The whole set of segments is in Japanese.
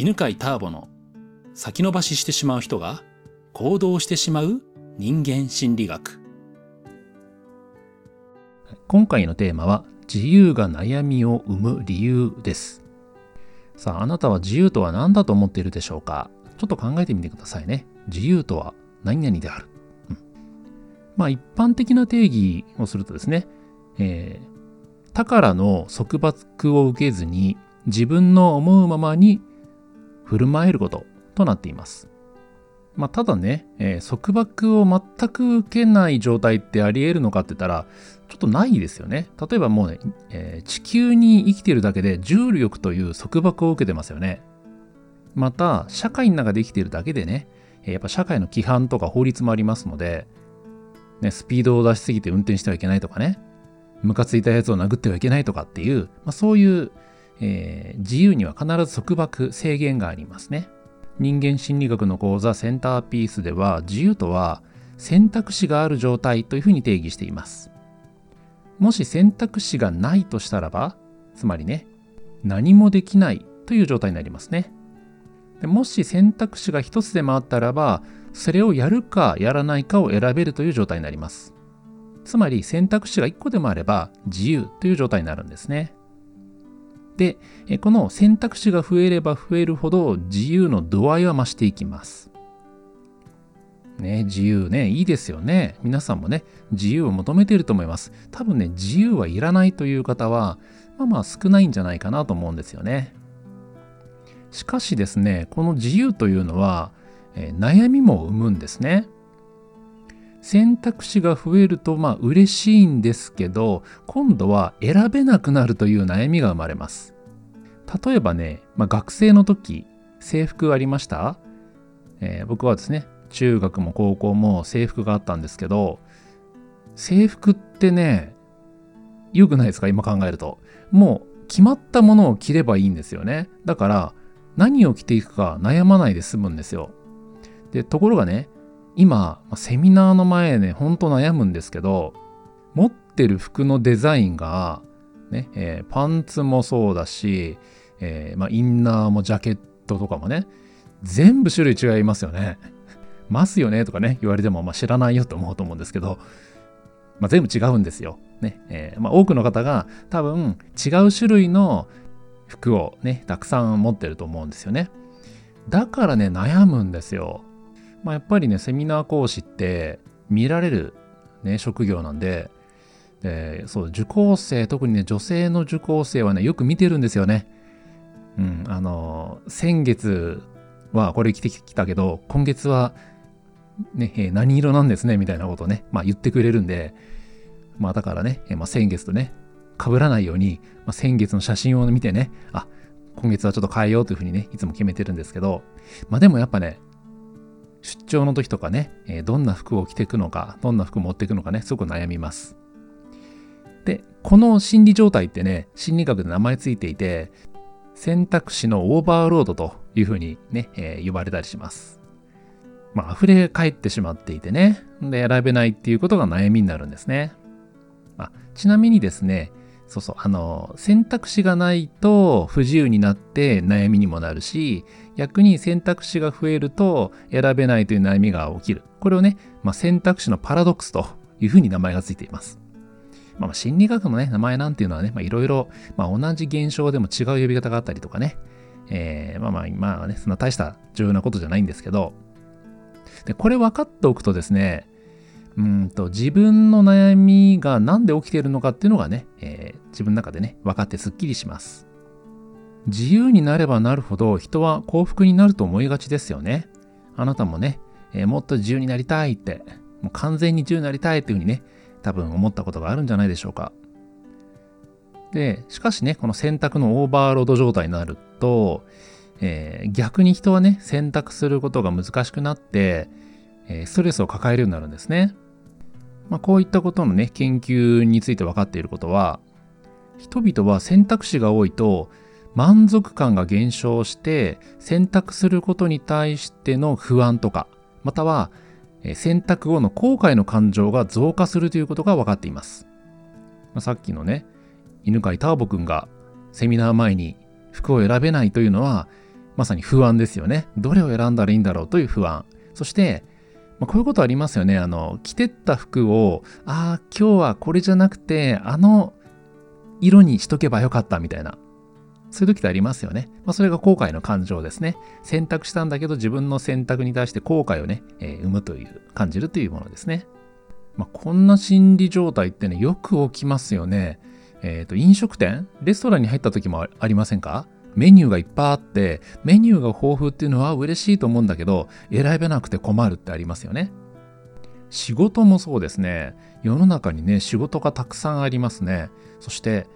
犬飼ターボの先延ばししてしまう人が行動してしまう人間心理学。今回のテーマは自由が悩みを生む理由です。さああなたは自由とは何だと思っているでしょうか？ちょっと考えてみてくださいね。自由とは何々である、うん、まあ一般的な定義をするとですね、えー、他からの束縛を受けずに自分の思うままに振る舞えることとなっています。まあ、ただね、えー、束縛を全く受けない状態ってあり得るのかって言ったら、ちょっとないですよね。例えばもうね、えー、地球に生きてるだけで重力という束縛を受けてますよね。また、社会の中で生きてるだけでね、やっぱ社会の規範とか法律もありますので、ね、スピードを出しすぎて運転してはいけないとかね、ムカついたやつを殴ってはいけないとかっていう、まあ、そういうえー、自由には必ず束縛、制限がありますね。人間心理学の講座センターピースでは自由とは選択肢がある状態というふうに定義しています。もし選択肢がないとしたらば、つまりね、何もできないという状態になりますね。でもし選択肢が一つでもあったらば、それをやるかやらないかを選べるという状態になります。つまり選択肢が一個でもあれば自由という状態になるんですね。で、この選択肢が増えれば増えるほど自由の度合いは増していきます。ね、自由ね、いいですよね。皆さんもね、自由を求めていると思います。多分ね、自由はいらないという方は、まあまあ少ないんじゃないかなと思うんですよね。しかしですね、この自由というのは、えー、悩みも生むんですね。選択肢が増えるとまあ嬉しいんですけど今度は選べなくなるという悩みが生まれます。例えばね、まあ、学生の時制服ありました、えー、僕はですね中学も高校も制服があったんですけど制服ってね良くないですか？今考えると。もう決まったものを着ればいいんですよね。だから何を着ていくか悩まないで済むんですよ。でところがね今、セミナーの前ね、ほんと悩むんですけど、持ってる服のデザインが、ね、えー、パンツもそうだし、えー、まあ、インナーもジャケットとかもね、全部種類違いますよね。ますよねとかね、言われても、まあ、知らないよと思うと思うんですけど、まあ、全部違うんですよ。ね。えー、まあ、多くの方が多分違う種類の服をね、たくさん持ってると思うんですよね。だからね、悩むんですよ。まあ、やっぱりね、セミナー講師って見られる、ね、職業なんで、でそう、受講生、特にね、女性の受講生はね、よく見てるんですよね。うん、あの、先月はこれ着てきたけど、今月は、ね、えー、何色なんですね、みたいなことをね、まあ言ってくれるんで、まあだからね、えー、まあ、先月とね、被らないように、まあ、先月の写真を見てね、あ、今月はちょっと変えようというふうにね、いつも決めてるんですけど、まあでもやっぱね、出張の時とかね、えどんな服を着ていくのか、どんな服持っていくのかね、すごく悩みます。で、この心理状態ってね、心理学で名前ついていて、選択肢のオーバーロードというふうにね、えー、呼ばれたりします。まあ、溢れ返ってしまっていてね、で、選べないっていうことが悩みになるんですね。あ、ちなみにですね、そうそう、あの、選択肢がないと不自由になって悩みにもなるし、逆に選択肢が増えると選べないという悩みが起きる。これをね、まあ、選択肢のパラドックスというふうに名前がついています。まあ、心理学のね、名前なんていうのはね、いろいろ、まあ、同じ現象でも違う呼び方があったりとかね、えー、まあまあ、まあね、そんな大した重要なことじゃないんですけど、で、これ分かっておくとですね、うんと自分の悩みが何で起きているのかっていうのがね、えー、自分の中でね、分かってすっきりします。自由になればなるほど人は幸福になると思いがちですよね。あなたもね、えー、もっと自由になりたいって、もう完全に自由になりたいっていうふうにね、多分思ったことがあるんじゃないでしょうか。で、しかしね、この選択のオーバーロード状態になると、えー、逆に人はね、選択することが難しくなって、えー、ストレスを抱えるようになるんですね。まあ、こういったことのね、研究について分かっていることは、人々は選択肢が多いと満足感が減少して選択することに対しての不安とか、または選択後の後悔の感情が増加するということが分かっています。まあ、さっきのね、犬飼ターボくんがセミナー前に服を選べないというのは、まさに不安ですよね。どれを選んだらいいんだろうという不安。そして、まあ、こういうことありますよね。あの、着てった服を、ああ、今日はこれじゃなくて、あの色にしとけばよかったみたいな。そういう時ってありますよね。まあ、それが後悔の感情ですね。選択したんだけど自分の選択に対して後悔をね、えー、生むという、感じるというものですね。まあ、こんな心理状態ってね、よく起きますよね。えっ、ー、と、飲食店？レストランに入った時もありませんか？メニューがいっぱいあって、メニューが豊富っていうのは嬉しいと思うんだけど、選べなくて困るってありますよね。仕事もそうですね。世の中にね、仕事がたくさんありますね。そして、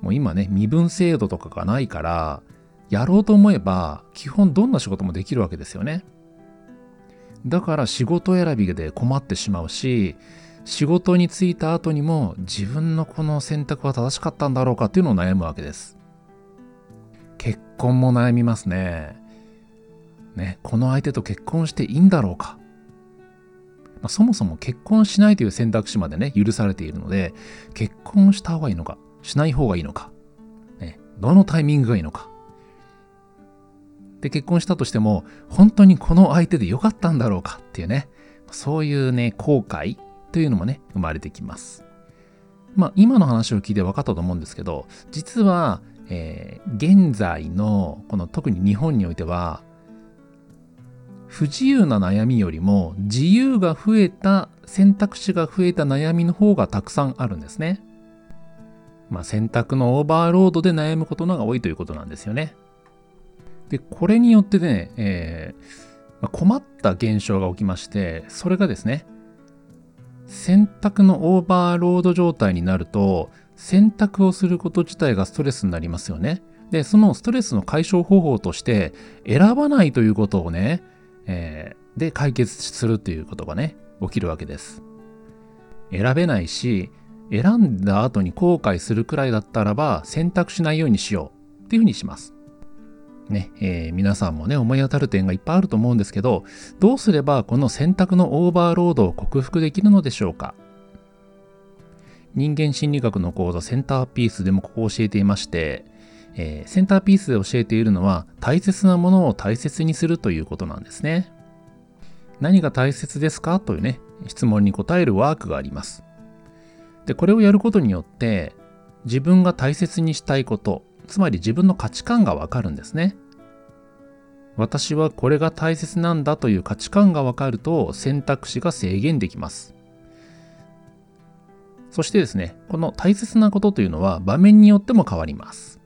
もう今ね、身分制度とかがないから、やろうと思えば、基本どんな仕事もできるわけですよね。だから仕事選びで困ってしまうし、仕事に就いた後にも自分のこの選択は正しかったんだろうかっていうのを悩むわけです。結婚も悩みますね。ね、この相手と結婚していいんだろうか。まあ、そもそも結婚しないという選択肢までね、許されているので、結婚した方がいいのか、しない方がいいのか、ね、どのタイミングがいいのか。で、結婚したとしても、本当にこの相手で良かったんだろうかっていうね、そういうね、後悔というのもね、生まれてきます。まあ、今の話を聞いて分かったと思うんですけど、実は、えー、現在の、この特に日本においては、不自由な悩みよりも自由が増えた選択肢が増えた悩みの方がたくさんあるんですね。まあ、選択のオーバーロードで悩むことの方が多いということなんですよね。で、これによってね、えーまあ、困った現象が起きまして、それがですね、選択のオーバーロード状態になると、選択をすること自体がストレスになりますよね。で、そのストレスの解消方法として、選ばないということをね、えー、で解決するということがね、起きるわけです。選べないし、選んだ後に後悔するくらいだったらば選択しないようにしようっていうふうにします。ね、えー、皆さんもね、思い当たる点がいっぱいあると思うんですけど、どうすればこの選択のオーバーロードを克服できるのでしょうか？人間心理学の講座センターピースでもここを教えていまして、えー、センターピースで教えているのは大切なものを大切にするということなんですね。何が大切ですか？というね、質問に答えるワークがあります。で、これをやることによって、自分が大切にしたいこと、つまり自分の価値観がわかるんですね。私はこれが大切なんだという価値観がわかると選択肢が制限できます。そしてですね、この大切なことというのは場面によっても変わります。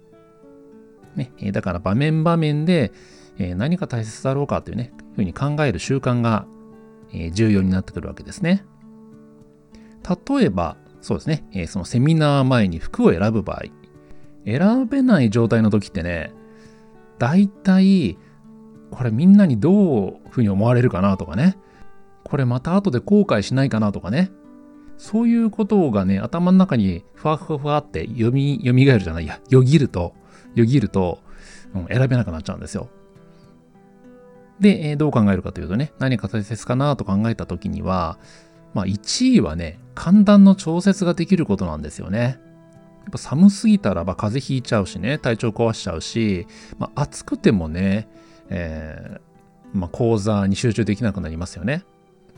ね、だから場面場面で何が大切だろうかというね、ふうに考える習慣が重要になってくるわけですね。例えば、そうですね、そのセミナー前に服を選ぶ場合、選べない状態の時ってね、大体、これみんなにどういうふうに思われるかなとかね、これまた後で後悔しないかなとかね、そういうことがね、頭の中にふわふわふわって読み、蘇るじゃないや、よぎると、よぎると、うん、選べなくなっちゃうんですよ。で、えー、どう考えるかというとね、何が大切かなと考えた時には、まあ1位はね、寒暖の調節ができることなんですよね。やっぱ寒すぎたらば風邪ひいちゃうしね、体調壊しちゃうし、まあ、暑くてもね、えー、まあ、講座に集中できなくなりますよね。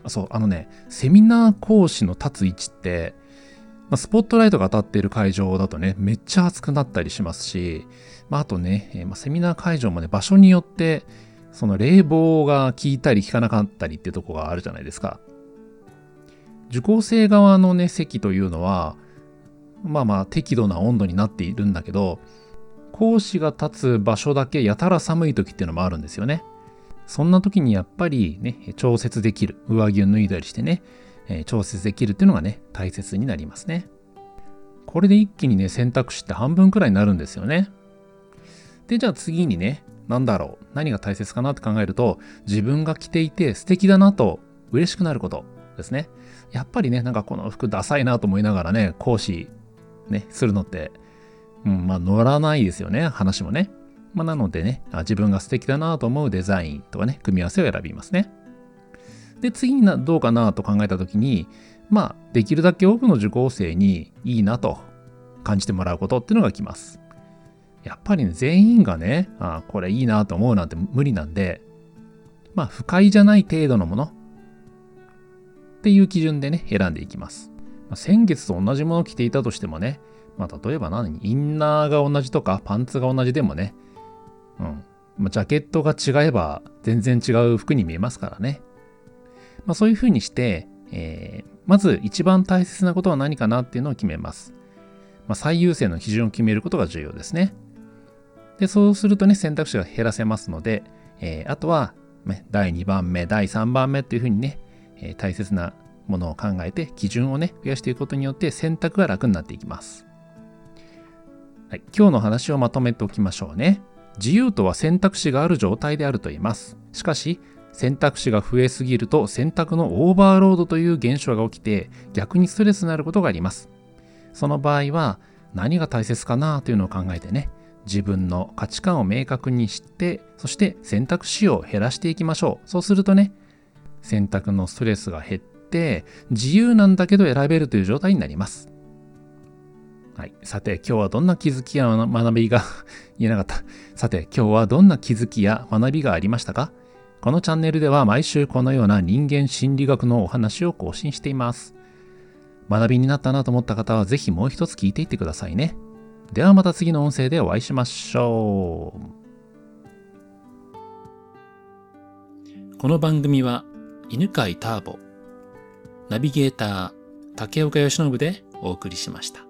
そう、あのね、セミナー講師の立つ位置って、まあ、スポットライトが当たっている会場だとね、めっちゃ暑くなったりしますし、まあ、あとね、えー、まあ、セミナー会場もね、場所によって、その冷房が効いたり効かなかったりってとこがあるじゃないですか。受講生側のね、席というのは、まあまあ適度な温度になっているんだけど、講師が立つ場所だけやたら寒い時っていうのもあるんですよね。そんな時にやっぱりね、調節できる。上着を脱いだりしてね、え調節できるっていうのがね、大切になりますね。これで一気にね、選択肢って半分くらいになるんですよね。で、じゃあ次にね、何だろう何が大切かなって考えると、自分が着ていて素敵だなと嬉しくなることですね。やっぱりね、なんかこの服ダサいなと思いながらね、講師ね、するのって、うん、まあ乗らないですよね、話もね。まあなのでね、自分が素敵だなと思うデザインとかね、組み合わせを選びますね。で、次にどうかなと考えたときに、まあ、できるだけ多くの受講生にいいなと感じてもらうことっていうのが来ます。やっぱりね、全員がね、あこれいいなと思うなんて無理なんで、まあ、不快じゃない程度のものっていう基準でね、選んでいきます。まあ、先月と同じものを着ていたとしてもね、まあ、例えば何インナーが同じとか、パンツが同じでもね、うん。まあ、ジャケットが違えば全然違う服に見えますからね。まあ、そういうふうにして、えー、まず一番大切なことは何かなっていうのを決めます。まあ、最優先の基準を決めることが重要ですね。で、そうするとね、選択肢が減らせますので、えー、あとは、ね、第2番目、第3番目っていうふうにね、えー、大切なものを考えて、基準をね、増やしていくことによって選択が楽になっていきます。はい、今日の話をまとめておきましょうね。自由とは選択肢がある状態であると言います。しかし、選択肢が増えすぎると選択のオーバーロードという現象が起きて逆にストレスになることがあります。その場合は何が大切かなというのを考えてね、自分の価値観を明確にして、そして選択肢を減らしていきましょう。そうするとね、選択のストレスが減って、自由なんだけど選べるという状態になります。はい。さて、今日はどんな気づきや学びが 言えなかった。さて、今日はどんな気づきや学びがありましたか？このチャンネルでは毎週このような人間心理学のお話を更新しています。学びになったなと思った方はぜひもう一つ聞いていってくださいね。ではまた次の音声でお会いしましょう。この番組は犬飼ターボ、ナビゲーター竹岡由伸でお送りしました。